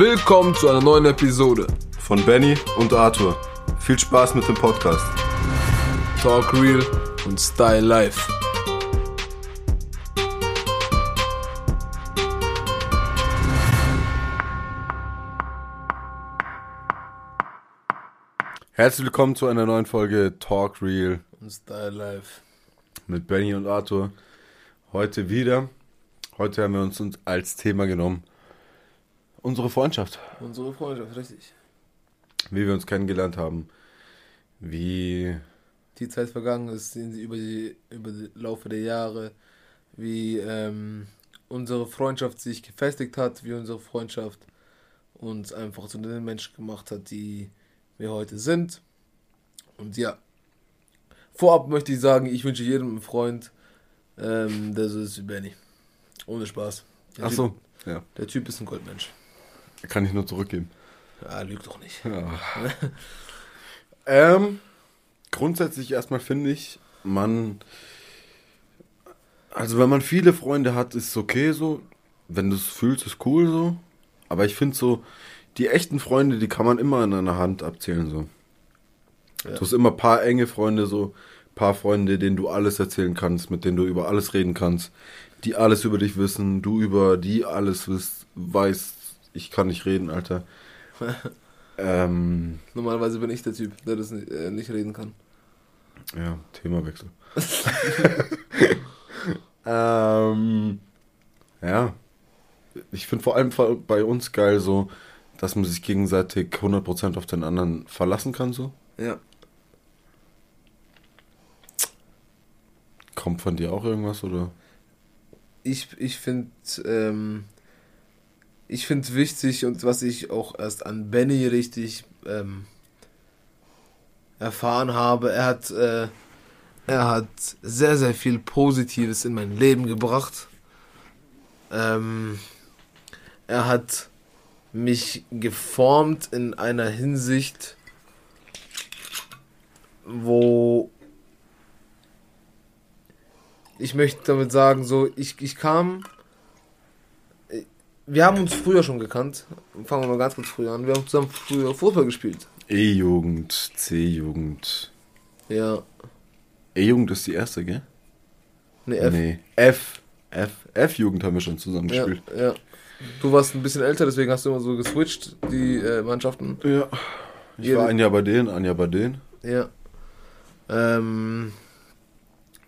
Willkommen zu einer neuen Episode von Benny und Arthur. Viel Spaß mit dem Podcast. Talk Real und Style Life. Herzlich willkommen zu einer neuen Folge Talk Real und Style Life mit Benny und Arthur. Heute wieder. Heute haben wir uns als Thema genommen unsere Freundschaft. Unsere Freundschaft, richtig. Wie wir uns kennengelernt haben. Wie die Zeit vergangen ist, sehen Sie über die über die Laufe der Jahre, wie ähm, unsere Freundschaft sich gefestigt hat, wie unsere Freundschaft uns einfach zu den Menschen gemacht hat, die wir heute sind. Und ja, vorab möchte ich sagen, ich wünsche jedem einen Freund, ähm, der so ist wie Benny. Ohne Spaß. Der Ach typ, so, ja. Der Typ ist ein Goldmensch. Kann ich nur zurückgeben. Ja, lügt doch nicht. Ja. ähm, grundsätzlich erstmal finde ich, man. Also, wenn man viele Freunde hat, ist es okay so. Wenn du es fühlst, ist cool so. Aber ich finde so, die echten Freunde, die kann man immer in einer Hand abzählen so. Ja. Du hast immer ein paar enge Freunde so, paar Freunde, denen du alles erzählen kannst, mit denen du über alles reden kannst, die alles über dich wissen, du über die alles weißt, ich kann nicht reden, Alter. ähm, Normalerweise bin ich der Typ, der das nicht, äh, nicht reden kann. Ja, Themawechsel. ähm, ja. Ich finde vor allem bei uns geil so, dass man sich gegenseitig 100% auf den anderen verlassen kann so. Ja. Kommt von dir auch irgendwas oder? Ich, ich finde ähm, ich finde wichtig und was ich auch erst an Benny richtig ähm, erfahren habe, er hat, äh, er hat sehr, sehr viel Positives in mein Leben gebracht. Ähm, er hat mich geformt in einer Hinsicht, wo ich möchte damit sagen, so ich, ich kam wir haben uns früher schon gekannt. Fangen wir mal ganz kurz früher an. Wir haben zusammen früher Fußball gespielt. E-Jugend, C-Jugend. Ja. E-Jugend ist die erste, gell? Nee, F. Nee, F. F. F-Jugend haben wir schon zusammen ja, gespielt. Ja. Du warst ein bisschen älter, deswegen hast du immer so geswitcht, die äh, Mannschaften. Ja. Ich Jede. war ein Jahr bei denen, ein Jahr bei denen. Ja. Ähm,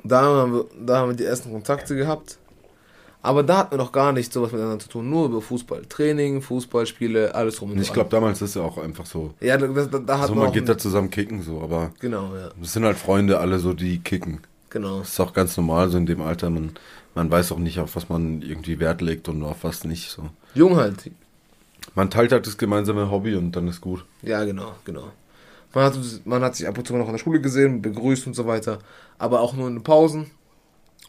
da, haben wir, da haben wir die ersten Kontakte gehabt. Aber da hatten wir noch gar nicht sowas miteinander zu tun, nur über Fußball. Training, Fußballspiele, alles rum und Ich glaube, damals ist es ja auch einfach so. Ja, da, da, da hat so, man, geht da zusammen kicken, so, aber. Genau, ja. Es sind halt Freunde, alle so, die kicken. Genau. Das ist auch ganz normal, so in dem Alter. Man, man weiß auch nicht, auf was man irgendwie Wert legt und auf was nicht, so. Jung halt. Man teilt halt das gemeinsame Hobby und dann ist gut. Ja, genau, genau. Man hat, man hat sich ab und zu noch in der Schule gesehen, begrüßt und so weiter, aber auch nur in den Pausen.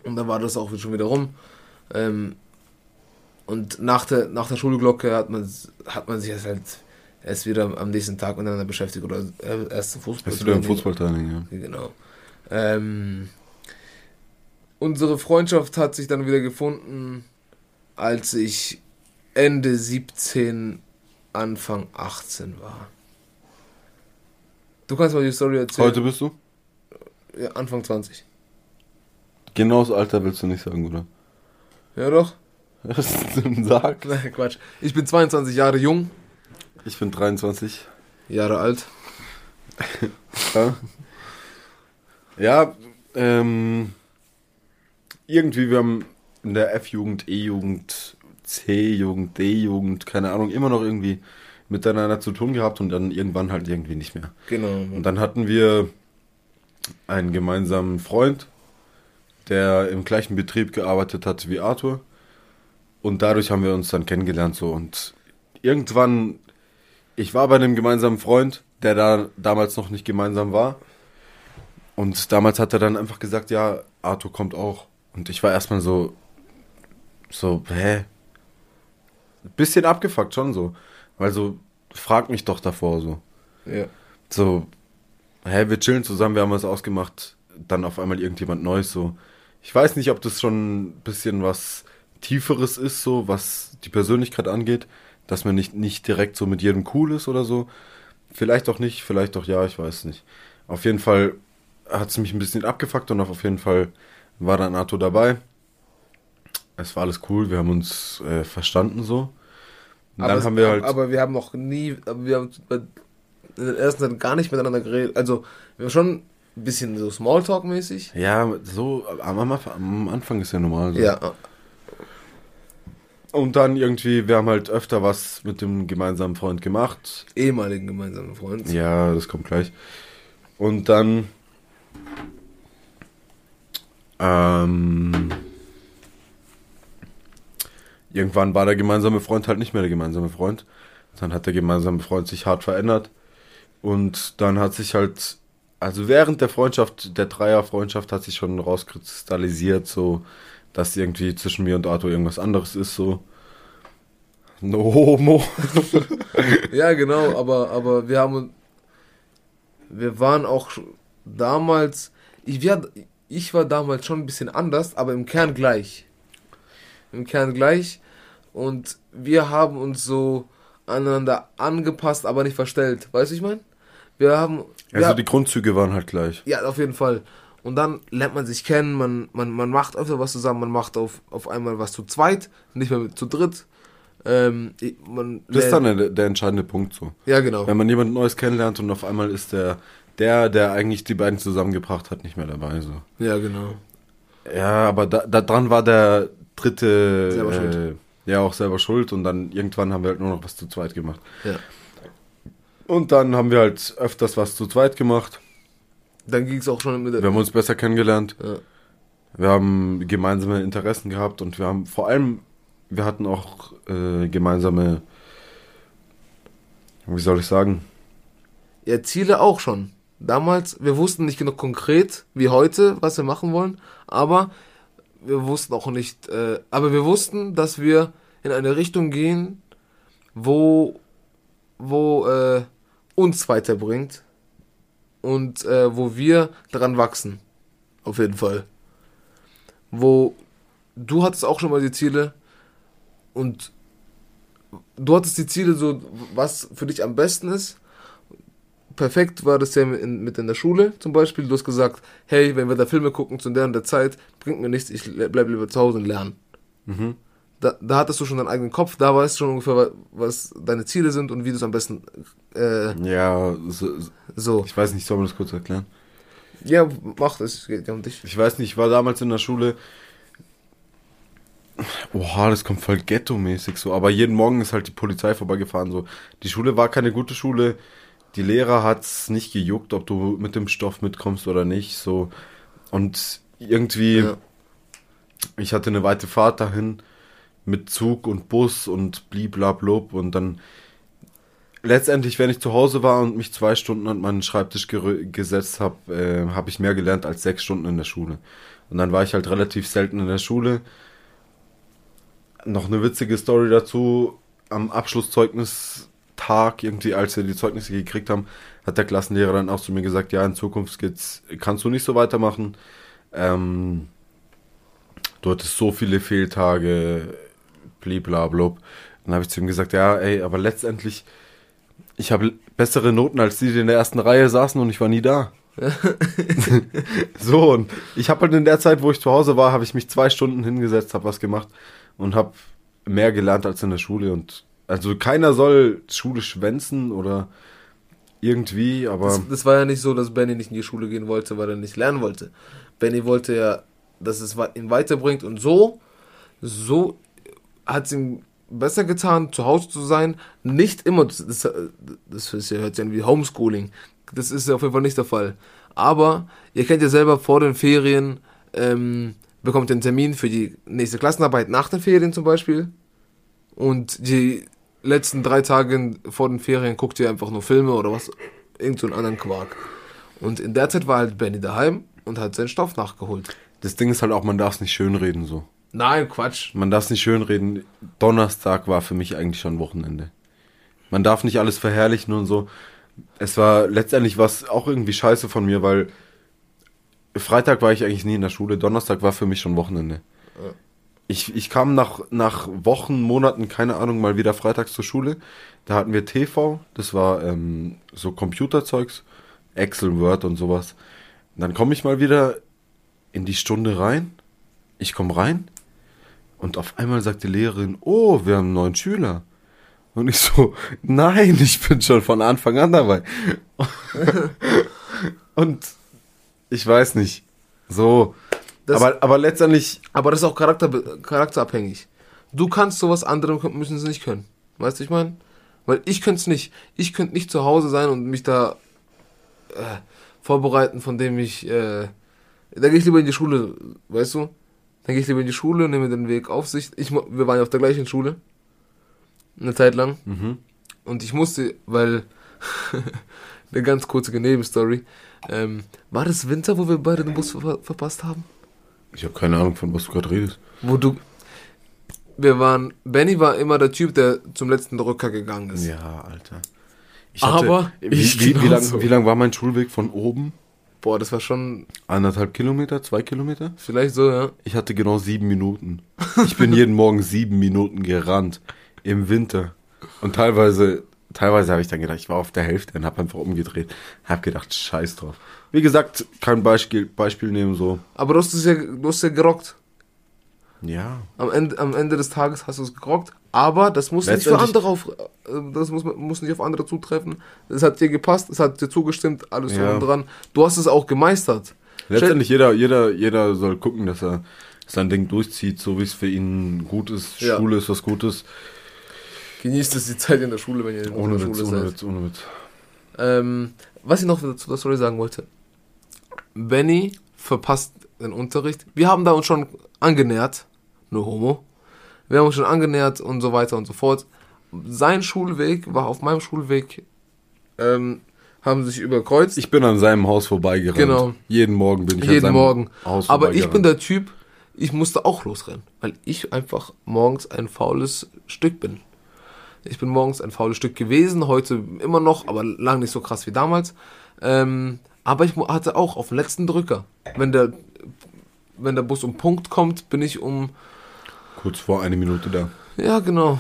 Und dann war das auch schon wieder rum. Ähm, und nach der, nach der Schulglocke hat man, hat man sich erst halt erst wieder am nächsten Tag miteinander beschäftigt oder erst zum Fußball. Erst wieder im Fußballtraining, ja. Genau. Ähm, unsere Freundschaft hat sich dann wieder gefunden, als ich Ende 17, Anfang 18 war. Du kannst mal die Story erzählen. Heute bist du? Ja, Anfang 20. Genau das Alter willst du nicht sagen, oder? Ja, doch. Was ist denn Sag? Nein, Quatsch. Ich bin 22 Jahre jung. Ich bin 23 Jahre alt. ja, ja ähm, irgendwie, wir haben in der F-Jugend, E-Jugend, C-Jugend, D-Jugend, keine Ahnung, immer noch irgendwie miteinander zu tun gehabt und dann irgendwann halt irgendwie nicht mehr. Genau. Und dann hatten wir einen gemeinsamen Freund, der im gleichen Betrieb gearbeitet hat wie Arthur. Und dadurch haben wir uns dann kennengelernt so. Und irgendwann, ich war bei einem gemeinsamen Freund, der da damals noch nicht gemeinsam war. Und damals hat er dann einfach gesagt, ja, Arthur kommt auch. Und ich war erstmal so, so, hä? Bisschen abgefuckt schon so. Weil so, frag mich doch davor so. Ja. So, hä, wir chillen zusammen, wir haben was ausgemacht. Dann auf einmal irgendjemand Neues so ich weiß nicht, ob das schon ein bisschen was Tieferes ist, so was die Persönlichkeit angeht. dass man nicht, nicht direkt so mit jedem cool ist oder so. Vielleicht auch nicht, vielleicht auch ja, ich weiß nicht. Auf jeden Fall hat es mich ein bisschen abgefuckt und auf jeden Fall war dann Arthur dabei. Es war alles cool, wir haben uns äh, verstanden so. Und aber, dann haben wir halt. aber wir haben noch nie, wir haben der ersten Zeit gar nicht miteinander geredet. Also, wir haben schon ein bisschen so Smalltalk-mäßig. ja, so am, am, am Anfang ist ja normal. So. Ja, Und dann irgendwie, wir haben halt öfter was mit dem gemeinsamen Freund gemacht. ehemaligen gemeinsamen Freund. Ja, das kommt gleich. Und dann. Ähm, irgendwann war der gemeinsame Freund halt nicht mehr der gemeinsame Freund. Dann hat der gemeinsame Freund sich hart verändert. Und dann hat sich halt, also während der Freundschaft, der Dreierfreundschaft hat sich schon rauskristallisiert, so, dass irgendwie zwischen mir und Arthur irgendwas anderes ist, so. No homo. Ja, genau, aber, aber wir haben, wir waren auch damals, ich, wir, ich war damals schon ein bisschen anders, aber im Kern gleich. Im Kern gleich. Und wir haben uns so aneinander angepasst, aber nicht verstellt. Weißt du, ich meine? Wir haben. Also ja, die Grundzüge waren halt gleich. ja, auf jeden Fall. Und dann lernt man sich kennen, man, man, man macht öfter was zusammen, man macht auf, auf einmal was zu zweit, nicht mehr mit, zu dritt. Ähm, man Das ist dann der, der entscheidende Punkt so. ja, genau. Wenn man jemand Neues kennenlernt und auf einmal ist der, der, der eigentlich die beiden zusammengebracht hat, nicht mehr dabei. So. Ja, genau. Ja, aber da, da dran war der dritte Selber äh, schuld. ja auch selber schuld und dann irgendwann haben wir halt nur noch was zu zweit gemacht. Ja. Und dann haben wir halt öfters was zu zweit gemacht. Dann ging es auch schon mit Wir der. haben uns besser kennengelernt. Ja. Wir haben gemeinsame Interessen gehabt und wir haben vor allem, wir hatten auch äh, gemeinsame, wie soll ich sagen, ja, Ziele auch schon. Damals, wir wussten nicht genug konkret wie heute, was wir machen wollen, aber wir wussten auch nicht, äh, aber wir wussten, dass wir in eine Richtung gehen, wo, wo äh, uns weiterbringt und äh, wo wir dran wachsen. Auf jeden Fall. Wo du hattest auch schon mal die Ziele und du hattest die Ziele so, was für dich am besten ist. Perfekt war das ja mit in, mit in der Schule zum Beispiel. Du hast gesagt, hey, wenn wir da Filme gucken zu der und der Zeit, bringt mir nichts, ich le- bleib lieber zu Hause und lerne. mhm. Da, da hattest du schon deinen eigenen Kopf, da weißt du schon ungefähr, wa- was deine Ziele sind und wie du es am besten äh, ja, so, so. ich weiß nicht, soll man das kurz erklären? Ja, mach das, es geht ja um dich. Ich weiß nicht, ich war damals in der Schule. Oha, das kommt voll ghetto-mäßig so. Aber jeden Morgen ist halt die Polizei vorbeigefahren. So. Die Schule war keine gute Schule. Die Lehrer hat's nicht gejuckt, ob du mit dem Stoff mitkommst oder nicht. So. Und irgendwie, Ja. ich hatte eine weite Fahrt dahin mit Zug und Bus und bliblablub. Und dann letztendlich, wenn ich zu Hause war und mich zwei Stunden an meinen Schreibtisch gesetzt habe, äh, habe ich mehr gelernt als sechs Stunden in der Schule. Und dann war ich halt relativ selten in der Schule. Noch eine witzige Story dazu. Am Abschlusszeugnis-Tag, irgendwie, als wir die Zeugnisse gekriegt haben, hat der Klassenlehrer dann auch zu mir gesagt, ja, in Zukunft geht's, kannst du nicht so weitermachen. Ähm, du hattest so viele Fehltage, bliblablub. Dann habe ich zu ihm gesagt, ja, ey, aber letztendlich, ich habe bessere Noten als die, die in der ersten Reihe saßen und ich war nie da. so, und ich habe halt in der Zeit, wo ich zu Hause war, habe ich mich zwei Stunden hingesetzt, habe was gemacht und habe mehr gelernt als in der Schule. Und also keiner soll Schule schwänzen oder irgendwie, aber Das, das war ja nicht so, dass Benny nicht in die Schule gehen wollte, weil er nicht lernen wollte. Benny wollte ja, dass es ihn weiterbringt und so, so hat es ihm besser getan, zu Hause zu sein. Nicht immer, das, das, das hört sich an wie Homeschooling. Das ist auf jeden Fall nicht der Fall. Aber ihr kennt ja selber vor den Ferien, ähm, bekommt einen Termin für die nächste Klassenarbeit nach den Ferien zum Beispiel. Und die letzten drei Tage vor den Ferien guckt ihr einfach nur Filme oder was, irgend so einen anderen Quark. Und in der Zeit war halt Benny daheim und hat seinen Stoff nachgeholt. das Ding ist halt auch, man darf es nicht schönreden so. Nein, Quatsch. Man darf es nicht schönreden. Donnerstag war für mich eigentlich schon Wochenende. Man darf nicht alles verherrlichen und so. Es war letztendlich was auch irgendwie scheiße von mir, weil Freitag war ich eigentlich nie in der Schule. Donnerstag war für mich schon Wochenende. ich, ich kam nach, nach Wochen, Monaten, keine Ahnung, mal wieder freitags zur Schule. Da hatten wir TV, das war ähm, so Computerzeugs, Excel, Word und sowas. Und dann komme ich mal wieder in die Stunde rein. Ich komme rein und auf einmal sagt die Lehrerin, oh, wir haben einen neuen Schüler. Und ich so, nein, ich bin schon von Anfang an dabei. und ich weiß nicht. So. Das- aber, aber letztendlich, Aber das ist auch Charakter, charakterabhängig. Du kannst sowas, andere müssen es nicht können. Weißt du, ich meine? Weil ich könnte es nicht. Ich könnte nicht zu Hause sein und mich da äh, vorbereiten, von dem ich. Äh, da gehe ich lieber in die Schule, weißt du? Dann gehe ich lieber in die Schule, nehme den Weg auf sich. Ich, wir waren ja auf der gleichen Schule. Eine Zeit lang. mhm. Und ich musste, weil. eine ganz kurze Nebenstory. Ähm, war das Winter, wo wir beide den Bus ver verpasst haben? ich habe keine Ahnung, von was du gerade redest. Wo du. Wir waren. Benny war immer der Typ, der zum letzten Drücker gegangen ist. Ja, Alter. Aber wie, ich wie, wie, genauso. wie lang war mein Schulweg von oben? Boah, das war schon. Anderthalb Kilometer, zwei Kilometer? Vielleicht so, ja. Ich hatte genau sieben Minuten. Ich bin jeden Morgen sieben Minuten gerannt. Im Winter. Und teilweise, teilweise habe ich dann gedacht, ich war auf der Hälfte und habe einfach umgedreht. Hab gedacht, scheiß drauf. Wie gesagt, kein Beispiel, Beispiel nehmen so. Aber du hast es ja, du hast ja gerockt. Ja. Am Ende, am Ende des Tages hast du es gerockt. Aber das muss nicht für andere auf. äh, Das muss, muss nicht auf andere zutreffen. Es hat dir gepasst, es hat dir zugestimmt, alles Ja. dran. Du hast es auch gemeistert. Letztendlich jeder, jeder, jeder soll gucken, dass er sein Ding durchzieht, so wie es für ihn gut ist. Ja. Schule ist was Gutes. Genießt es die Zeit in der Schule, wenn ihr in Ohne der Witz, Schule ohne seid. Witz, ohne Witz. Ähm, was ich noch zu der Story sagen wollte. Benny verpasst den Unterricht. Wir haben da uns schon angenähert. Nur Homo. Wir haben uns schon angenähert und so weiter und so fort. Sein Schulweg war auf meinem Schulweg. Ähm, haben sich überkreuzt. Ich bin an seinem Haus vorbeigerannt. Genau. Jeden Morgen bin ich an jeden seinem Morgen. Haus Aber ich bin der Typ, ich musste auch losrennen, weil ich einfach morgens ein faules Stück bin. Ich bin morgens ein faules Stück gewesen, heute immer noch, aber lang nicht so krass wie damals. Ähm, aber ich hatte auch auf den letzten Drücker. Wenn der, wenn der Bus um Punkt kommt, bin ich um. Kurz vor eine Minute da. Ja, genau.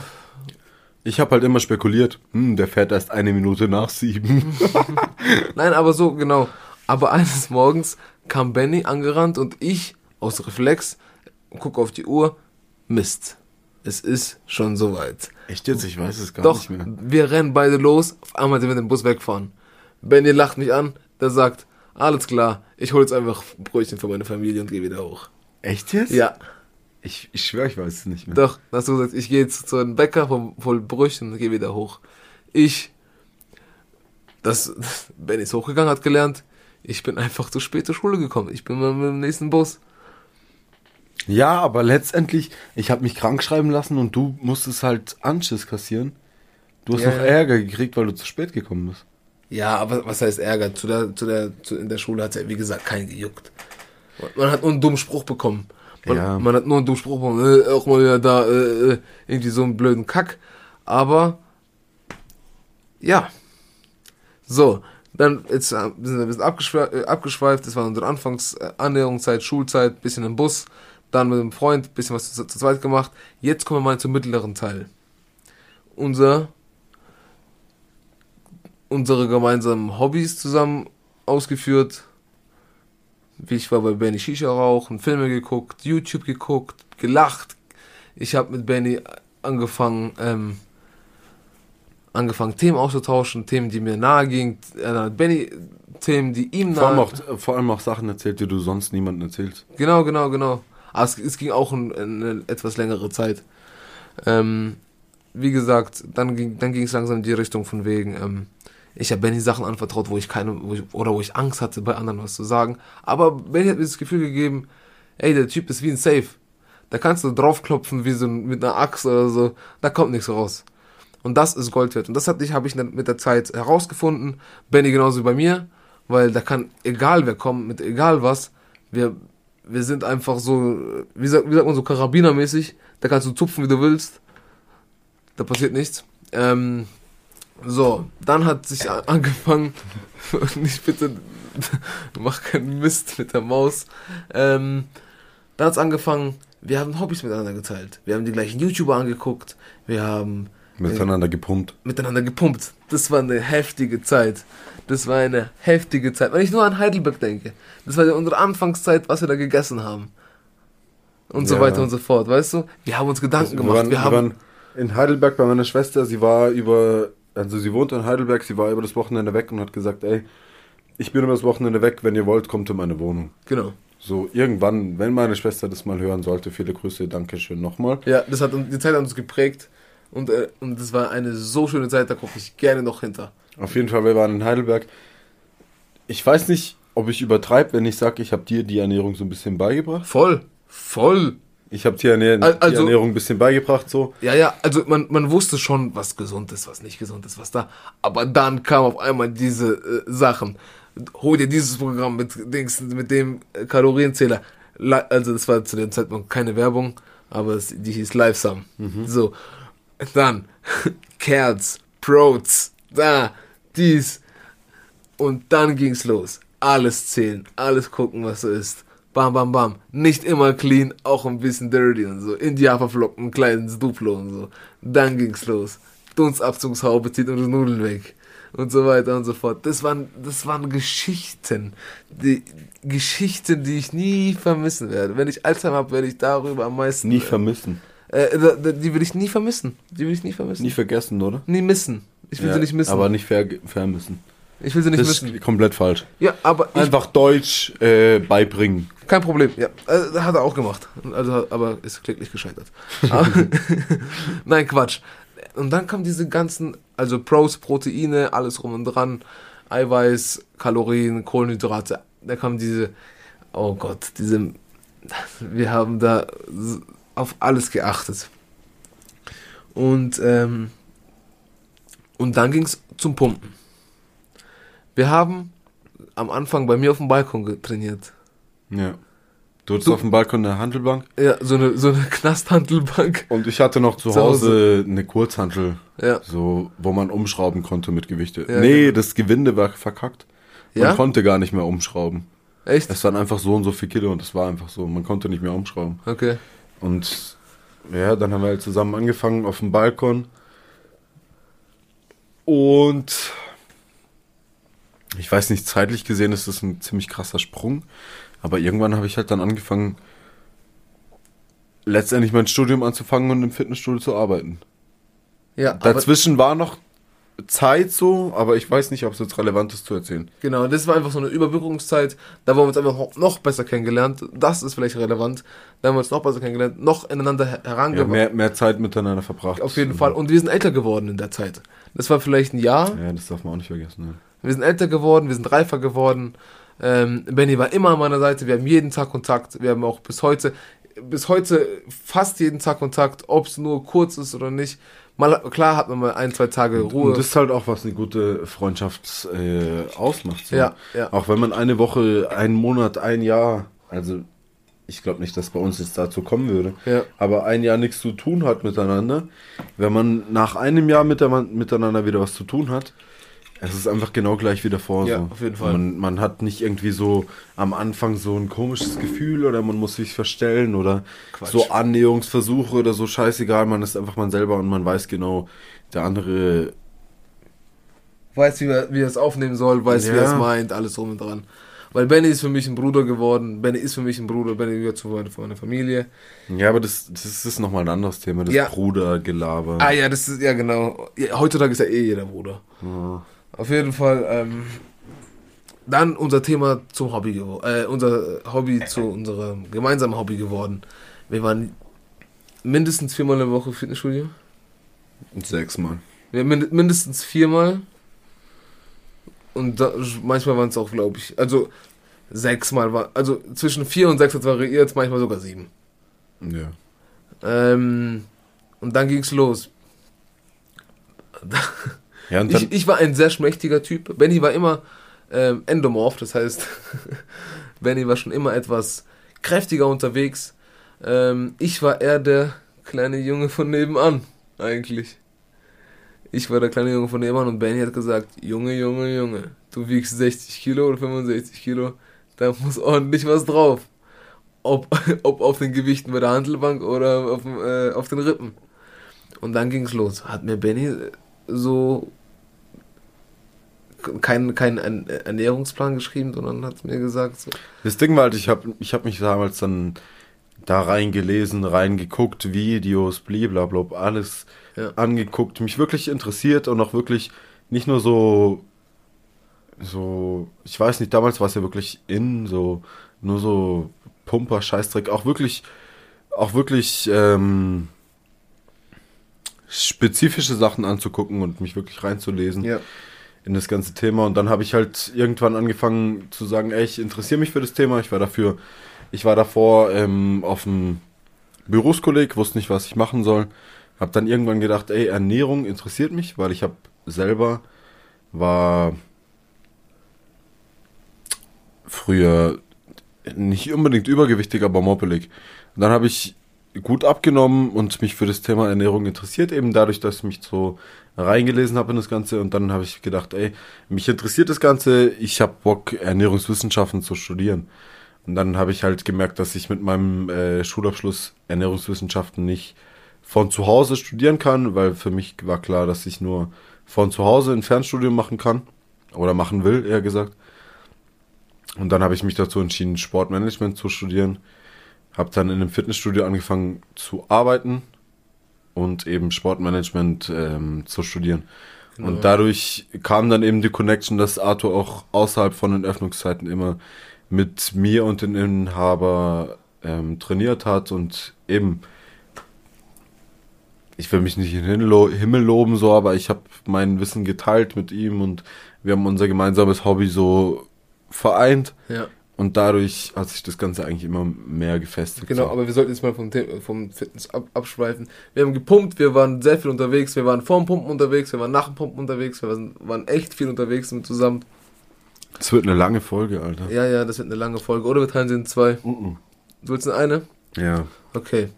Ich habe halt immer spekuliert, hm, der fährt erst eine Minute nach sieben. Nein, aber so, genau. Aber eines Morgens kam Benny angerannt und ich aus Reflex gucke auf die Uhr. Mist. Es ist schon soweit. Echt jetzt? Ich weiß es gar Doch, nicht mehr. wir rennen beide los. Auf einmal sehen wir den Bus wegfahren. Benny lacht mich an. Der sagt, alles klar, ich hole jetzt einfach Brötchen für meine Familie und gehe wieder hoch. Echt jetzt? Ja, Ich, ich schwöre, ich weiß es nicht mehr. doch. Hast du gesagt, ich gehe jetzt zu einem Bäcker, hol, hol Brötchen und gehe wieder hoch. Ich, das, Benny ist hochgegangen, hat gelernt. Ich bin einfach zu spät zur Schule gekommen. Ich bin mal mit dem nächsten Bus. Ja, aber letztendlich, ich habe mich krank schreiben lassen und du musstest halt Anschiss kassieren. Du hast Ja, noch ja. Ärger gekriegt, weil du zu spät gekommen bist. Ja, aber was heißt Ärger? Zu der, zu der, zu, in der Schule hat ja, wie gesagt, keinen gejuckt. Man hat nur einen dummen Spruch bekommen. Man, Ja. man hat nur einen bekommen, äh, auch mal wieder da, äh, äh, irgendwie so einen blöden Kack. Aber, ja. So, dann jetzt äh, sind wir ein bisschen abgeschweift, äh, abgeschweift. Das war unsere Anfangs-, äh, Annäherungszeit, Schulzeit, bisschen im Bus, dann mit einem Freund, bisschen was zu, zu zweit gemacht. Jetzt kommen wir mal zum mittleren Teil. Unser unsere gemeinsamen Hobbys zusammen ausgeführt. Wie ich war bei Benny Shisha rauchen, Filme geguckt, YouTube geguckt, gelacht. Ich habe mit Benny angefangen, ähm, angefangen Themen auszutauschen, Themen, die mir nahe gingen. Hat Benny Themen, die ihm Vor allem, nahe. auch, vor allem auch Sachen erzählt, die du sonst niemandem erzählst. Genau, genau, genau. Aber es, es ging auch in, in eine etwas längere Zeit. Ähm, wie gesagt, dann ging dann ging es langsam in die Richtung von wegen, ähm, ich habe Benny Sachen anvertraut, wo ich keine, wo ich, oder wo ich Angst hatte, bei anderen was zu sagen. Aber Benny hat mir das Gefühl gegeben, ey, der Typ ist wie ein Safe. Da kannst du draufklopfen wie so mit einer Axt oder so, da kommt nichts raus. Und das ist Gold wert. Und das hatte ich, habe ich mit der Zeit herausgefunden. Benny genauso wie bei mir, weil da kann egal wer kommt, mit egal was, wir, wir sind einfach so, wie sagt, wie sagt man so, Karabinermäßig. Da kannst du zupfen, wie du willst. Da passiert nichts. Ähm, so, dann hat sich angefangen, nicht bitte, mach keinen Mist mit der Maus. Ähm, dann hat es angefangen, wir haben Hobbys miteinander geteilt. Wir haben die gleichen YouTuber angeguckt. Wir haben Miteinander gepumpt. miteinander gepumpt. Das war eine heftige Zeit. Das war eine heftige Zeit. Wenn ich nur an Heidelberg denke, das war ja unsere Anfangszeit, was wir da gegessen haben. Und so Ja. weiter und so fort, weißt du? Wir haben uns Gedanken Wir gemacht. waren, wir wir haben, waren in Heidelberg bei meiner Schwester. Sie war über, also sie wohnt in Heidelberg. Sie war über das Wochenende weg und hat gesagt, ey, ich bin über das Wochenende weg. Wenn ihr wollt, kommt in meine Wohnung. genau. So irgendwann, wenn meine Schwester das mal hören sollte, viele Grüße, Dankeschön nochmal. Ja, das hat uns- die Zeit hat uns geprägt. Und, äh, und das war eine so schöne Zeit, da gucke ich gerne noch hinter. Auf jeden Fall, wir waren in Heidelberg. Ich weiß nicht, ob ich übertreibe, wenn ich sage, ich habe dir die Ernährung so ein bisschen beigebracht. Voll, voll. Ich habe dir Ernähr Al- also- die Ernährung ein bisschen beigebracht, so. Ja, ja, also man, man wusste schon, was gesund ist, was nicht gesund ist, was da. Aber dann kam auf einmal diese äh, Sachen. Hol dir dieses Programm mit, Dings, mit dem äh, Kalorienzähler. Also das war zu dem Zeitpunkt keine Werbung, aber es, die hieß Livesum. So, dann Kerz, Prots, da, dies. Und dann ging's los. Alles zählen, alles gucken, was so ist. Bam, bam, bam. Nicht immer clean, auch ein bisschen dirty und so. In die Hafer flocken, ein kleines Duplo und so. Dann ging's los. Dunstabzugshaube zieht unsere Nudeln weg. Und so weiter und so fort. Das waren, das waren Geschichten. Die Geschichten, die ich nie vermissen werde. Wenn ich Alzheimer habe, werde ich darüber am meisten. Nie vermissen. äh, die will ich nie vermissen. Die will ich nie vermissen. Nie vergessen, oder? nie missen. Ich will Ja, sie nicht missen. Aber nicht ver vermissen. Ich will sie nicht Das missen. ist komplett falsch. Ja, aber Einfach Deutsch äh, beibringen. kein Problem. Ja, äh, hat er auch gemacht. Also, aber ist kläglich gescheitert. Aber, Nein, Quatsch. Und dann kamen diese ganzen, also Pros, Proteine, alles rum und dran, Eiweiß, Kalorien, Kohlenhydrate. Da kamen diese, oh Gott, diese, wir haben da auf alles geachtet. Und, ähm, und dann ging es zum Pumpen. Wir haben am Anfang bei mir auf dem Balkon getrainiert. Ja. Du hattest Du- auf dem Balkon eine Handelbank Ja, so eine, so eine Knasthantelbank. und ich hatte noch zu, Zu Hause. Hause eine Kurzhantel, Ja. so wo man umschrauben konnte mit Gewichte. Ja, nee, genau. das Gewinde war verkackt. Man Ja? konnte gar nicht mehr umschrauben. Echt? Es waren einfach so und so viel Kilo und das war einfach so. Man konnte nicht mehr umschrauben. Okay. Und ja, dann haben wir halt zusammen angefangen auf dem Balkon. Und ich weiß nicht, zeitlich gesehen ist das ein ziemlich krasser Sprung. Aber irgendwann habe ich halt dann angefangen, letztendlich mein Studium anzufangen und im Fitnessstudio zu arbeiten. Ja, Dazwischen war noch Zeit so, aber ich weiß nicht, ob es jetzt relevant ist zu erzählen. genau, das war einfach so eine Überbrückungszeit. Da haben wir uns einfach noch- besser kennengelernt. Das ist vielleicht relevant. Da haben wir uns noch besser kennengelernt, noch ineinander her- Ja, herangebracht. mehr, mehr Zeit miteinander verbracht. Auf jeden Fall. Und wir sind älter geworden in der Zeit. Das war vielleicht ein Jahr. Ja, das darf man auch nicht vergessen. Ne? Wir sind älter geworden, wir sind reifer geworden. Ähm, Benny war immer an meiner Seite. Wir haben jeden Tag Kontakt. Wir haben auch bis heute, bis heute fast jeden Tag Kontakt, ob es nur kurz ist oder nicht. Mal, klar hat man mal ein, zwei Tage Ruhe. Und das ist halt auch, was eine gute Freundschaft äh, ausmacht. So. Ja, ja. Auch wenn man eine Woche, einen Monat, ein Jahr, also ich glaube nicht, dass bei uns jetzt dazu kommen würde, Ja. aber ein Jahr nichts zu tun hat miteinander, wenn man nach einem Jahr miteinander, miteinander wieder was zu tun hat, es ist einfach genau gleich wie davor. Ja, so. auf jeden Fall. Man, man hat nicht irgendwie so am Anfang so ein komisches Gefühl oder man muss sich verstellen oder Quatsch. so Annäherungsversuche oder so scheißegal, man ist einfach man selber und man weiß genau, der andere weiß, wie er, wie er es aufnehmen soll, weiß, wie Ja. er es meint, alles drum und dran. Weil Benny ist für mich ein Bruder geworden. Benny ist für mich ein Bruder. Benny gehört zu meiner, Familie. Ja, aber das, das ist nochmal ein anderes Thema, das Ja. Brudergelaber. Ah ja, das ist, ja genau. Heutzutage ist ja eh jeder Bruder. Ja. Auf jeden Fall, ähm, dann unser Thema zum Hobby geworden. Äh, unser Hobby zu unserem gemeinsamen Hobby geworden. Wir waren mindestens viermal in der Woche Fitnessstudio. Sechsmal. Ja, mind mindestens viermal. Und da, manchmal waren es auch, glaube ich, also sechsmal war, also zwischen vier und sechs hat variiert, manchmal sogar sieben. Ja. Ähm, und dann ging's los. Ja, und Ich, ich war ein sehr schmächtiger Typ. Benny war immer ähm, endomorph, das heißt, Benny war schon immer etwas kräftiger unterwegs. Ähm, ich war eher der kleine Junge von nebenan, eigentlich. Ich war der kleine Junge von nebenan und Benny hat gesagt, Junge, Junge, Junge, du wiegst 60 Kilo oder 65 Kilo, da muss ordentlich was drauf. ob, ob auf den Gewichten bei der Handelbank oder auf, äh, auf den Rippen. Und dann ging es los. Hat mir Benny so keinen kein Ernährungsplan geschrieben, sondern hat mir gesagt. So. Das Ding war halt, ich habe ich hab mich damals dann da reingelesen, reingeguckt, Videos, blablabla, alles ja. angeguckt, mich wirklich interessiert und auch wirklich nicht nur so, so, ich weiß nicht, damals war es ja wirklich in, so, nur so Pumper, Scheißdreck, auch wirklich, auch wirklich, ähm, spezifische Sachen anzugucken und mich wirklich reinzulesen. Ja in das ganze Thema. Und dann habe ich halt irgendwann angefangen zu sagen, ey, ich interessiere mich für das Thema. Ich war dafür, ich war davor ähm, auf dem Büroskolleg, wusste nicht, was ich machen soll. Habe dann irgendwann gedacht, ey, Ernährung interessiert mich, weil ich habe selber war früher nicht unbedingt übergewichtig, aber moppelig. Und dann habe ich gut abgenommen und mich für das Thema Ernährung interessiert, eben dadurch, dass ich mich so reingelesen habe in das Ganze und dann habe ich gedacht, ey, mich interessiert das Ganze, ich habe Bock, Ernährungswissenschaften zu studieren. Und dann habe ich halt gemerkt, dass ich mit meinem äh, Schulabschluss Ernährungswissenschaften nicht von zu Hause studieren kann, weil für mich war klar, dass ich nur von zu Hause ein Fernstudium machen kann oder machen will, eher gesagt. Und dann habe ich mich dazu entschieden, Sportmanagement zu studieren. Habe dann in einem Fitnessstudio angefangen zu arbeiten und eben Sportmanagement ähm, zu studieren. Genau. Und dadurch kam dann eben die Connection, dass Arthur auch außerhalb von den Öffnungszeiten immer mit mir und den Inhaber ähm, trainiert hat und eben ich will mich nicht in den Himmel loben so, aber ich habe mein Wissen geteilt mit ihm und wir haben unser gemeinsames Hobby so vereint. Ja. Und dadurch hat sich das Ganze eigentlich immer mehr gefestigt. Genau, so. aber wir sollten jetzt mal vom, vom Fitness ab, abschweifen. Wir haben gepumpt, wir waren sehr viel unterwegs, wir waren vor dem Pumpen unterwegs, wir waren nach dem Pumpen unterwegs, wir waren, waren echt viel unterwegs zusammen. Das wird eine lange Folge, Alter. Ja, ja, das wird eine lange Folge. Oder wir teilen sie in zwei. Uh -uh. Du willst in eine? Ja. Okay.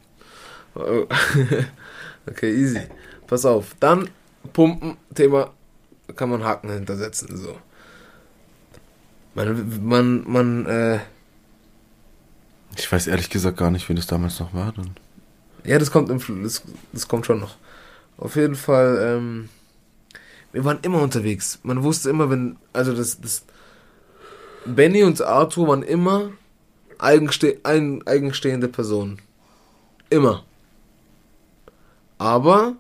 okay, easy. Pass auf. Dann Pumpen, Thema, kann man Haken hintersetzen, so. Man, man, man, äh. Ich weiß ehrlich gesagt gar nicht, wie das damals noch war dann. Ja, das kommt im, das, das kommt schon noch. Auf jeden Fall, ähm, wir waren immer unterwegs. Man wusste immer, wenn, also das, das, Benny und Arthur waren immer eigenste, ein, eigenstehende Personen. Immer. Aber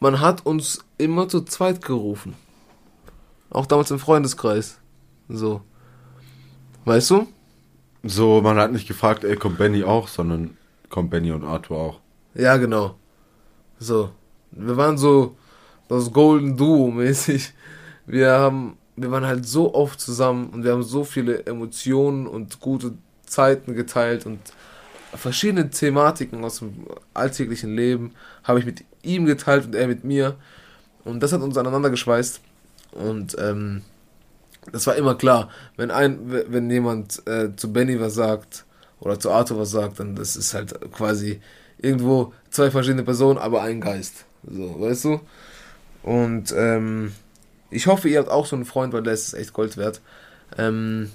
man hat uns immer zu zweit gerufen. Auch damals im Freundeskreis. So. Weißt du? So, man hat nicht gefragt, ey, kommt Benny auch, sondern kommt Benny und Arthur auch. Ja, genau. So. Wir waren so das Golden Duo mäßig. Wir haben, wir waren halt so oft zusammen und wir haben so viele Emotionen und gute Zeiten geteilt und verschiedene Thematiken aus dem alltäglichen Leben habe ich mit ihm geteilt und er mit mir. Und das hat uns aneinander geschweißt. Und ähm, das war immer klar, wenn ein, wenn jemand äh, zu Benny was sagt oder zu Arthur was sagt, dann das ist halt quasi irgendwo zwei verschiedene Personen, aber ein Geist. So, weißt du? Und ähm, ich hoffe, ihr habt auch so einen Freund, weil der ist echt Gold wert. Ähm,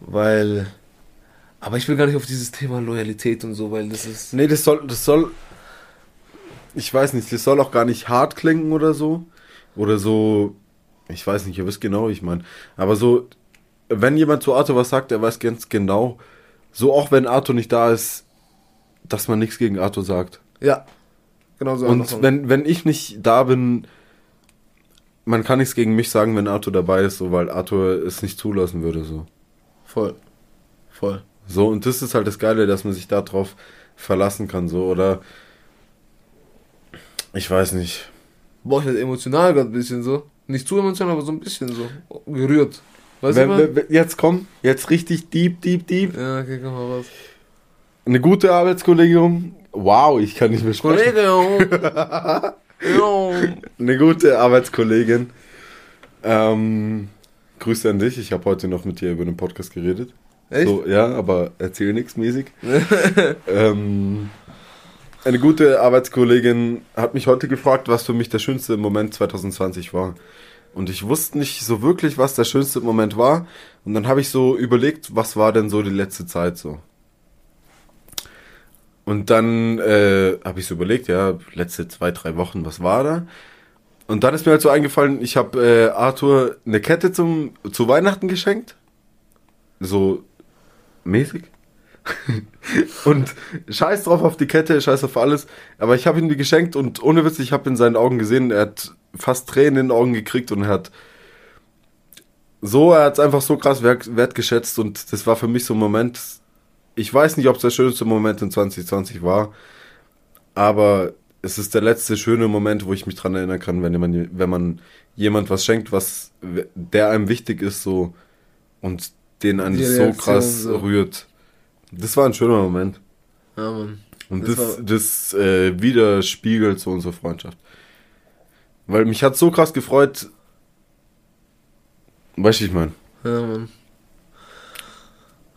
weil. Aber ich will gar nicht auf dieses Thema Loyalität und so, weil das ist. Nee, das soll, das soll. Ich weiß nicht, das soll auch gar nicht hart klingen oder so. Oder so, ich weiß nicht, ihr wisst genau, wie ich meine. Aber so, wenn jemand zu Arthur was sagt, er weiß ganz genau, so auch wenn Arthur nicht da ist, dass man nichts gegen Arthur sagt. Ja, genau so. Und wenn, wenn ich nicht da bin, man kann nichts gegen mich sagen, wenn Arthur dabei ist, so, weil Arthur es nicht zulassen würde, so. Voll. Voll. So, und das ist halt das Geile, dass man sich darauf verlassen kann, so, oder ich weiß nicht boah, ich halt emotional gerade ein bisschen so. Nicht zu emotional, aber so ein bisschen so. Gerührt. Weißt wenn, du wenn, Jetzt komm, jetzt richtig deep, deep, deep. Ja, okay, komm mal raus. Eine gute Arbeitskollegin. Wow, ich kann nicht mehr sprechen. Kollegin. Eine gute Arbeitskollegin. Ähm, Grüße an dich. Ich habe heute noch mit dir über den Podcast geredet. Echt? So, ja, aber erzähl nichts mäßig. ähm, eine gute Arbeitskollegin hat mich heute gefragt, was für mich der schönste Moment 2020 war. Und ich wusste nicht so wirklich, was der schönste Moment war. Und dann habe ich so überlegt, was war denn so die letzte Zeit so. Und dann äh, habe ich so überlegt, ja, letzte zwei, drei Wochen, was war da? Und dann ist mir halt so eingefallen, ich habe äh, Arthur eine Kette zum, zu Weihnachten geschenkt. So mäßig. Und scheiß drauf auf die Kette, scheiß auf alles. Aber ich habe ihm die geschenkt und ohne Witz, ich habe in seinen Augen gesehen, er hat fast Tränen in den Augen gekriegt und er hat so, er hat es einfach so krass wert, wertgeschätzt und das war für mich so ein Moment. Ich weiß nicht, ob es der schönste Moment in 2020 war, aber es ist der letzte schöne Moment, wo ich mich dran erinnern kann, wenn man, wenn man jemand was schenkt, was der einem wichtig ist, so und den einen so krass so. rührt. Das war ein schöner Moment. Ja, Mann. Und das, das, das äh, widerspiegelt so unsere Freundschaft. Weil mich hat so krass gefreut. Weißt du, ich meine? Ja, Mann.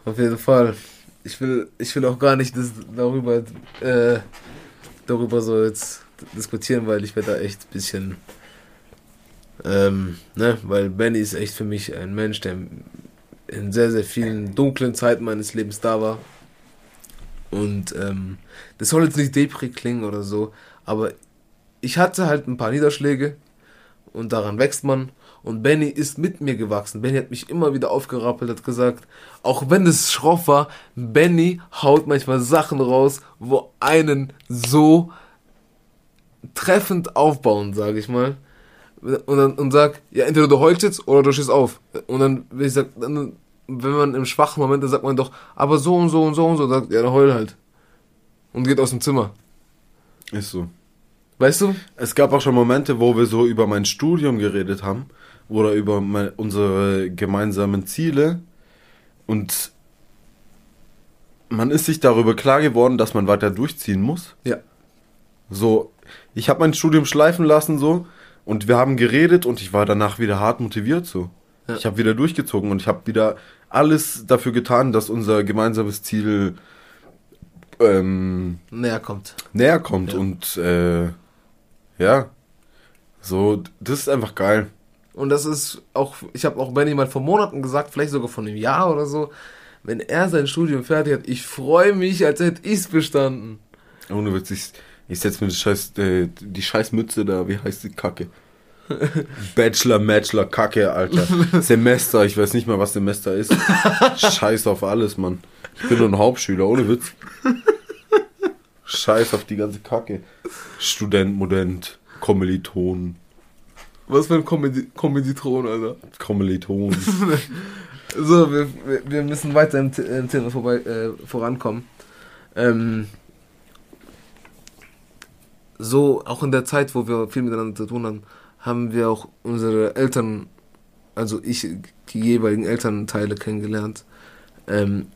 Auf jeden Fall. Ich will, ich will auch gar nicht das, darüber, äh, darüber so jetzt diskutieren, weil ich werde da echt ein bisschen. Ähm, ne, weil Benny ist echt für mich ein Mensch, der in sehr, sehr vielen dunklen Zeiten meines Lebens da war. Und ähm, das soll jetzt nicht Depri klingen oder so, aber ich hatte halt ein paar Niederschläge und daran wächst man. Und Benny ist mit mir gewachsen. Benny hat mich immer wieder aufgerappelt, hat gesagt, auch wenn es schroff war, Benny haut manchmal Sachen raus, wo einen so treffend aufbauen, sage ich mal. Und dann und sag, ja, entweder du heulst jetzt oder du stehst auf. Und dann, wie ich sag, dann, wenn man im schwachen Moment, dann sagt man doch, aber so und so und so und so, sagt, ja, dann heul halt. Und geht aus dem Zimmer. Ist so. Weißt du? Es gab auch schon Momente, wo wir so über mein Studium geredet haben oder über mein, unsere gemeinsamen Ziele und man ist sich darüber klar geworden, dass man weiter durchziehen muss. Ja. So, ich habe mein Studium schleifen lassen so und wir haben geredet und ich war danach wieder hart motiviert so. Ja. Ich habe wieder durchgezogen und ich habe wieder alles dafür getan, dass unser gemeinsames Ziel ähm, näher kommt. Näher kommt ja. und äh, ja. So, das ist einfach geil. Und das ist auch, ich habe auch Benny mal vor Monaten gesagt, vielleicht sogar von einem Jahr oder so, wenn er sein Studium fertig hat, ich freue mich, als hätte ich es bestanden. Ohne Witz, ich, ich setze mir die scheiß, äh, die scheiß Mütze da, wie heißt die Kacke? Bachelor, Bachelor, Kacke, Alter. Semester, ich weiß nicht mal, was Semester ist. Scheiß auf alles, Mann. Ich bin nur ein Hauptschüler, ohne Witz. Scheiß auf die ganze Kacke. Student, Modent, Kommiliton. Was für ein Kommilitron, Alter? Kommiliton. so, wir, wir müssen weiter im, im Thema vorbei, äh, vorankommen. Ähm, so, auch in der Zeit, wo wir viel miteinander zu tun haben, haben wir auch unsere Eltern, also ich, die jeweiligen Elternteile kennengelernt. Ähm,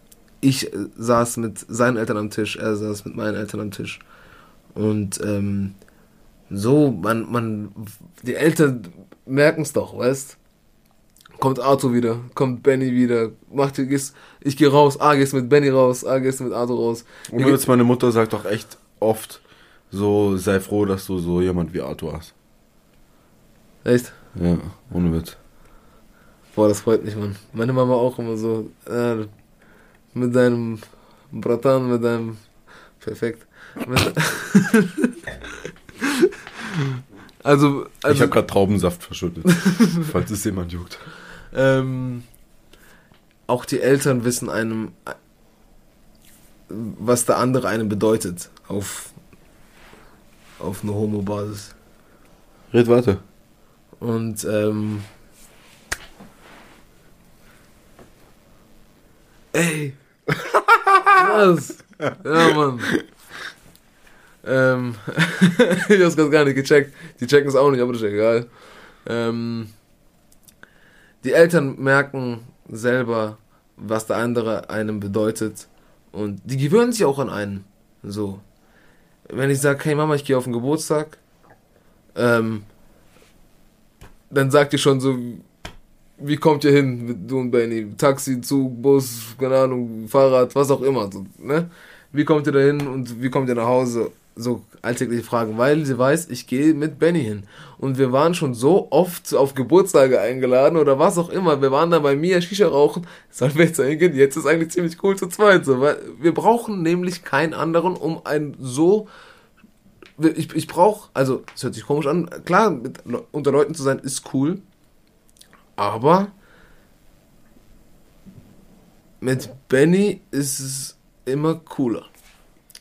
ich saß mit seinen Eltern am Tisch, er saß mit meinen Eltern am Tisch. Und ähm, so, man, man, die Eltern merken es doch, weißt Kommt Arthur wieder, kommt Benny wieder, macht, gehst, ich gehe raus, ah, gehst mit Benny raus, ah, gehst mit Arthur raus. Und jetzt meine Mutter sagt doch echt oft, so, sei froh, dass du so jemand wie Arthur hast. Echt? Ja, ohne Witz. Boah, das freut mich, Mann. Meine Mama auch immer so, äh, mit deinem Bratan, mit deinem, perfekt. Also, also ich habe gerade Traubensaft verschüttet, falls es jemand juckt. Ähm, auch die Eltern wissen einem, was der andere einem bedeutet auf auf eine Homo-Basis. Red weiter. Und ähm, ey, was? Ja, Mann. Ähm, ich hab's gerade gar nicht gecheckt. Die checken es auch nicht, aber das ist egal. Ähm, die Eltern merken selber, was der andere einem bedeutet. Und die gewöhnen sich auch an einen. So. Wenn ich sage, hey Mama, ich gehe auf den Geburtstag, ähm, dann sagt ihr schon so, wie kommt ihr hin mit du und Benny? Taxi, Zug, Bus, keine Ahnung, Fahrrad, was auch immer. So, ne? Wie kommt ihr da hin und wie kommt ihr nach Hause? So alltägliche Fragen, weil sie weiß, ich gehe mit Benny hin. Und wir waren schon so oft auf Geburtstage eingeladen oder was auch immer. Wir waren da bei mir Shisha rauchen. Sollen wir jetzt hingehen? Jetzt ist eigentlich ziemlich cool zu zweit. So, weil wir brauchen nämlich keinen anderen, um ein so ich, ich brauche, also es hört sich komisch an, klar, mit, unter Leuten zu sein ist cool, aber mit Benny ist es immer cooler.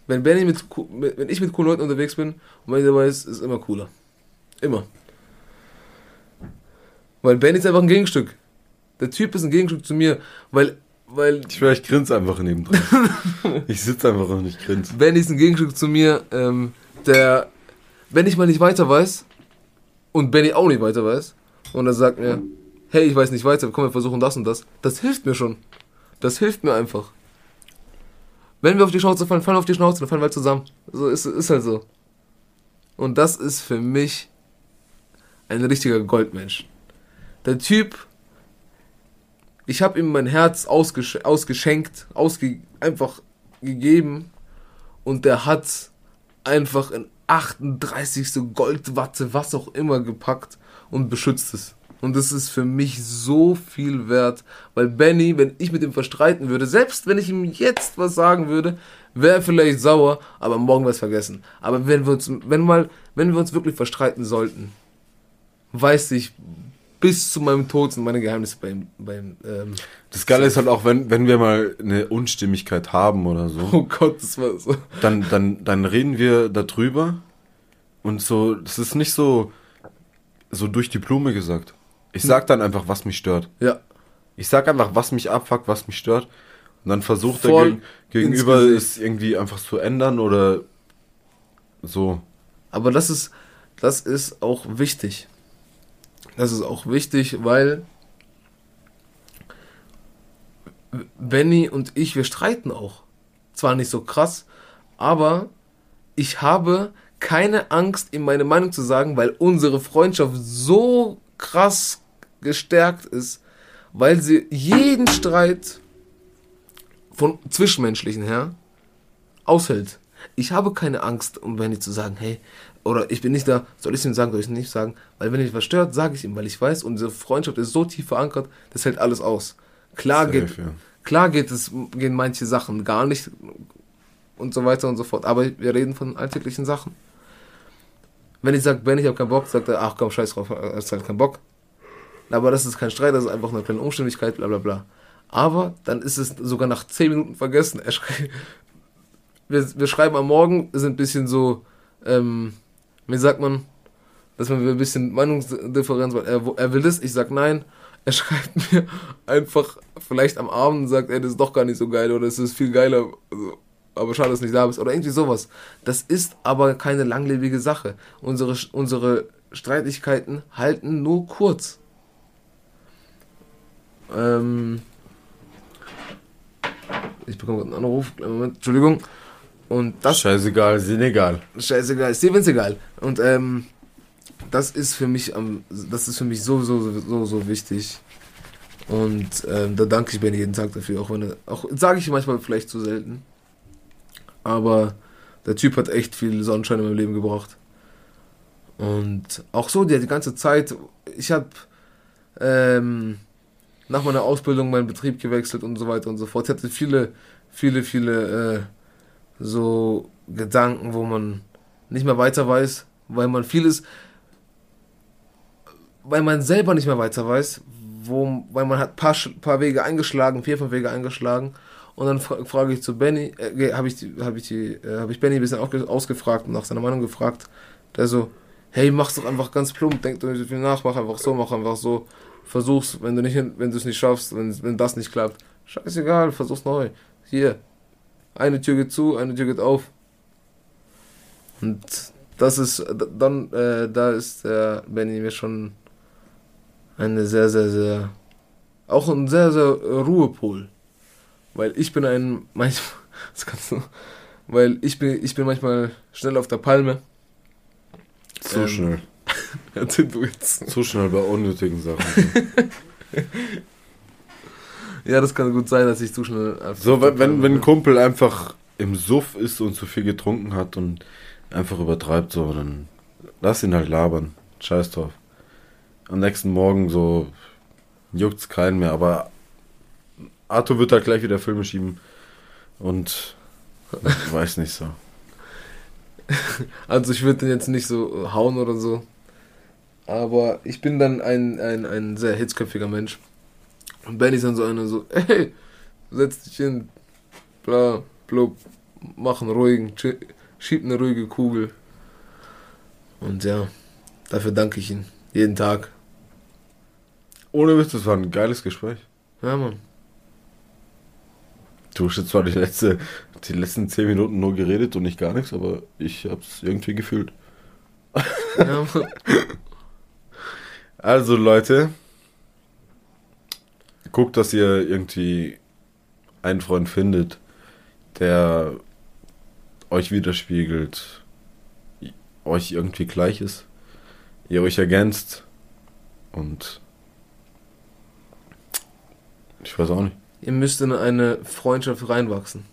Wenn Benny mit, wenn ich mit coolen Leuten unterwegs bin und Benny dabei ist, ist es immer cooler. Immer. Weil Benny ist einfach ein Gegenstück. Der Typ ist ein Gegenstück zu mir, weil weil ich vielleicht grinse einfach nebendran. ich sitze einfach und ich grinse. Benny ist ein Gegenstück zu mir, ähm, der, wenn ich mal nicht weiter weiß und Benny auch nicht weiter weiß und er sagt mir, hey, ich weiß nicht weiter, komm, wir versuchen das und das, das hilft mir schon. Das hilft mir einfach. Wenn wir auf die Schnauze fallen, fallen wir auf die Schnauze, dann fallen wir halt zusammen. So ist, ist halt so. Und das ist für mich ein richtiger Goldmensch. Der Typ, ich habe ihm mein Herz ausgesch ausgeschenkt, ausge einfach gegeben und der hat einfach in 38. Goldwatte, was auch immer gepackt und beschützt es. Und das ist für mich so viel wert, weil Benny, wenn ich mit ihm verstreiten würde, selbst wenn ich ihm jetzt was sagen würde, wäre er vielleicht sauer, aber morgen wäre es vergessen. Aber wenn wir uns, wenn mal, wenn wir uns wirklich verstreiten sollten, weiß ich bis zu meinem Tod sind meine Geheimnisse beim, beim ähm, Das Geile ist halt auch, wenn, wenn wir mal eine Unstimmigkeit haben oder so. Oh Gott, das war so. Dann, dann, dann reden wir darüber und so, das ist nicht so, so durch die Blume gesagt. Ich sag dann einfach, was mich stört. Ja. Ich sag einfach, was mich abfuckt, was mich stört. Und dann versucht Voll der Gegenüber es irgendwie einfach zu ändern oder so. Aber das ist, das ist auch wichtig. Das ist auch wichtig, weil Benny und ich, wir streiten auch. Zwar nicht so krass, aber ich habe keine Angst, ihm meine Meinung zu sagen, weil unsere Freundschaft so krass gestärkt ist, weil sie jeden Streit von zwischenmenschlichen her aushält. Ich habe keine Angst, um Benny zu sagen, hey, oder ich bin nicht da, soll ich es ihm sagen, soll ich es nicht sagen, weil wenn ich was stört, sage ich ihm, weil ich weiß, unsere Freundschaft ist so tief verankert, das hält alles aus. Klar Safe, geht, ja. klar geht es, gehen manche Sachen gar nicht und so weiter und so fort, aber wir reden von alltäglichen Sachen. Wenn ich sage, Benny, ich habe keinen Bock, sagt er, ach komm, scheiß drauf, er hat halt keinen Bock. Aber das ist kein Streit, das ist einfach eine kleine Umständlichkeit, bla bla bla. Aber dann ist es sogar nach 10 Minuten vergessen. wir, wir schreiben am Morgen, sind ein bisschen so, ähm, wie sagt man, dass man ein bisschen Meinungsdifferenz, weil er, er will das, ich sag nein. Er schreibt mir einfach vielleicht am Abend und sagt, ey, das ist doch gar nicht so geil oder es ist viel geiler. Also, aber schade, dass du nicht da bist. Oder irgendwie sowas. Das ist aber keine langlebige Sache. Unsere, unsere Streitigkeiten halten nur kurz. Ähm, ich bekomme gerade einen Anruf. Moment, Entschuldigung. Und das. Scheißegal, Senegal. Scheißegal, Stevens egal. Und ähm, das ist für mich am, das ist für mich so, so, so, so wichtig. Und ähm, da danke ich Ben jeden Tag dafür, auch wenn er, auch sage ich manchmal vielleicht zu selten. Aber der Typ hat echt viel Sonnenschein in meinem Leben gebracht. Und auch so, die, die ganze Zeit, ich habe ähm, nach meiner Ausbildung meinen Betrieb gewechselt und so weiter und so fort. Ich hatte viele, viele, viele äh, so Gedanken, wo man nicht mehr weiter weiß, weil man vieles, weil man selber nicht mehr weiter weiß, wo, weil man hat paar, paar Wege eingeschlagen, vier, fünf Wege eingeschlagen. Und dann fra frage ich zu Benny, äh, habe ich, hab ich, äh, hab ich Benny ein bisschen ausgefragt und nach seiner Meinung gefragt, der so, hey, mach's doch einfach ganz plump, denk doch nicht so viel nach, mach einfach so, mach einfach so versuch's, wenn du nicht, wenn du es nicht schaffst, wenn, wenn das nicht klappt, scheißegal, versuch's neu. Hier, eine Tür geht zu, eine Tür geht auf. Und das ist, dann, äh, da ist der Benny mir schon eine sehr, sehr, sehr, auch ein sehr, sehr Ruhepol. Weil ich bin ein, manchmal, das kannst du, weil ich bin, ich bin manchmal schnell auf der Palme. Zu ähm, schnell. Erzähl du jetzt. Zu schnell bei unnötigen Sachen. ja, das kann gut sein, dass ich zu schnell. So, wenn, wenn, wenn ein Kumpel einfach im Suff ist und zu viel getrunken hat und einfach übertreibt, so, dann lass ihn halt labern. Scheiß drauf. Am nächsten Morgen so juckt's keinen mehr, aber Arthur wird halt gleich wieder Filme schieben und weiß nicht so. Also ich würde den jetzt nicht so hauen oder so. Aber ich bin dann ein, ein, ein sehr hitzköpfiger Mensch. Und Benny ist dann so einer so, ey, setz dich hin, bla, blub, mach einen ruhigen, schieb eine ruhige Kugel. Und ja, dafür danke ich ihm. Jeden Tag. Ohne Witz, das war ein geiles Gespräch. Ja, Mann. Du hast jetzt zwar die, letzte, die letzten zehn Minuten nur geredet und nicht gar nichts, aber ich hab's irgendwie gefühlt. Ja, Mann. Also Leute, guckt, dass ihr irgendwie einen Freund findet, der euch widerspiegelt, euch irgendwie gleich ist, ihr euch ergänzt und ich weiß auch nicht. Ihr müsst in eine Freundschaft reinwachsen.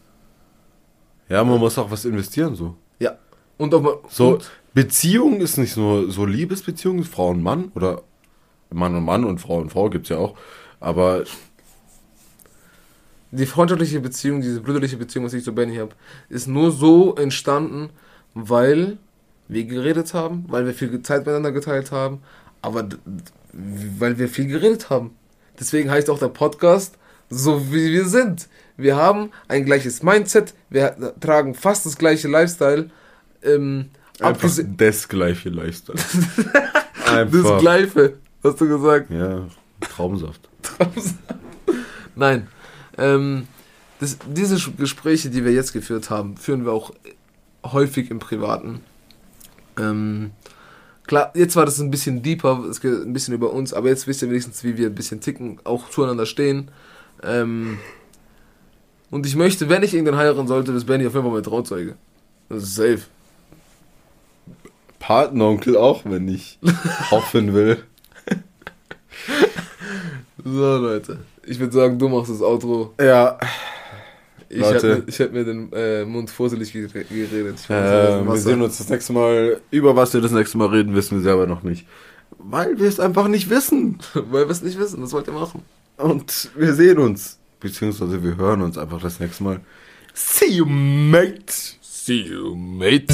Ja, man muss auch was investieren, so. Ja. Und auch mal. So, Beziehung ist nicht nur so Liebesbeziehung, Frau und Mann oder Mann und Mann und Frau und Frau gibt es ja auch. Aber. Die freundschaftliche Beziehung, diese brüderliche Beziehung, was ich zu Benny habe, ist nur so entstanden, weil wir geredet haben, weil wir viel Zeit miteinander geteilt haben, aber weil wir viel geredet haben. Deswegen heißt auch der Podcast so wie wir sind. Wir haben ein gleiches Mindset, wir tragen fast das gleiche Lifestyle. Ähm, Einfach das gleiche Lifestyle. Einfach. Das gleiche, hast du gesagt. Ja, Traumsaft. Traumsaft. Nein. Ähm, das, diese Gespräche, die wir jetzt geführt haben, führen wir auch häufig im Privaten. Ähm, klar, jetzt war das ein bisschen deeper, es geht ein bisschen über uns, aber jetzt wisst ihr wenigstens, wie wir ein bisschen ticken, auch zueinander stehen. Ähm, und ich möchte, wenn ich irgendeinen heiraten sollte, ist Benny auf jeden Fall mein Trauzeuge. Das ist safe. Patenonkel auch, wenn ich hoffen will. So, Leute. Ich würde sagen, du machst das Outro. Ja. Ich hätte hätt mir den äh, Mund fusselig geredet. Äh, wir sehen uns das nächste Mal. Über was wir das nächste Mal reden, wissen wir selber noch nicht. Weil wir es einfach nicht wissen. Weil wir es nicht wissen. Was wollt ihr machen? Und wir sehen uns. Beziehungsweise wir hören uns einfach das nächste Mal. See you, mate. See you, mate.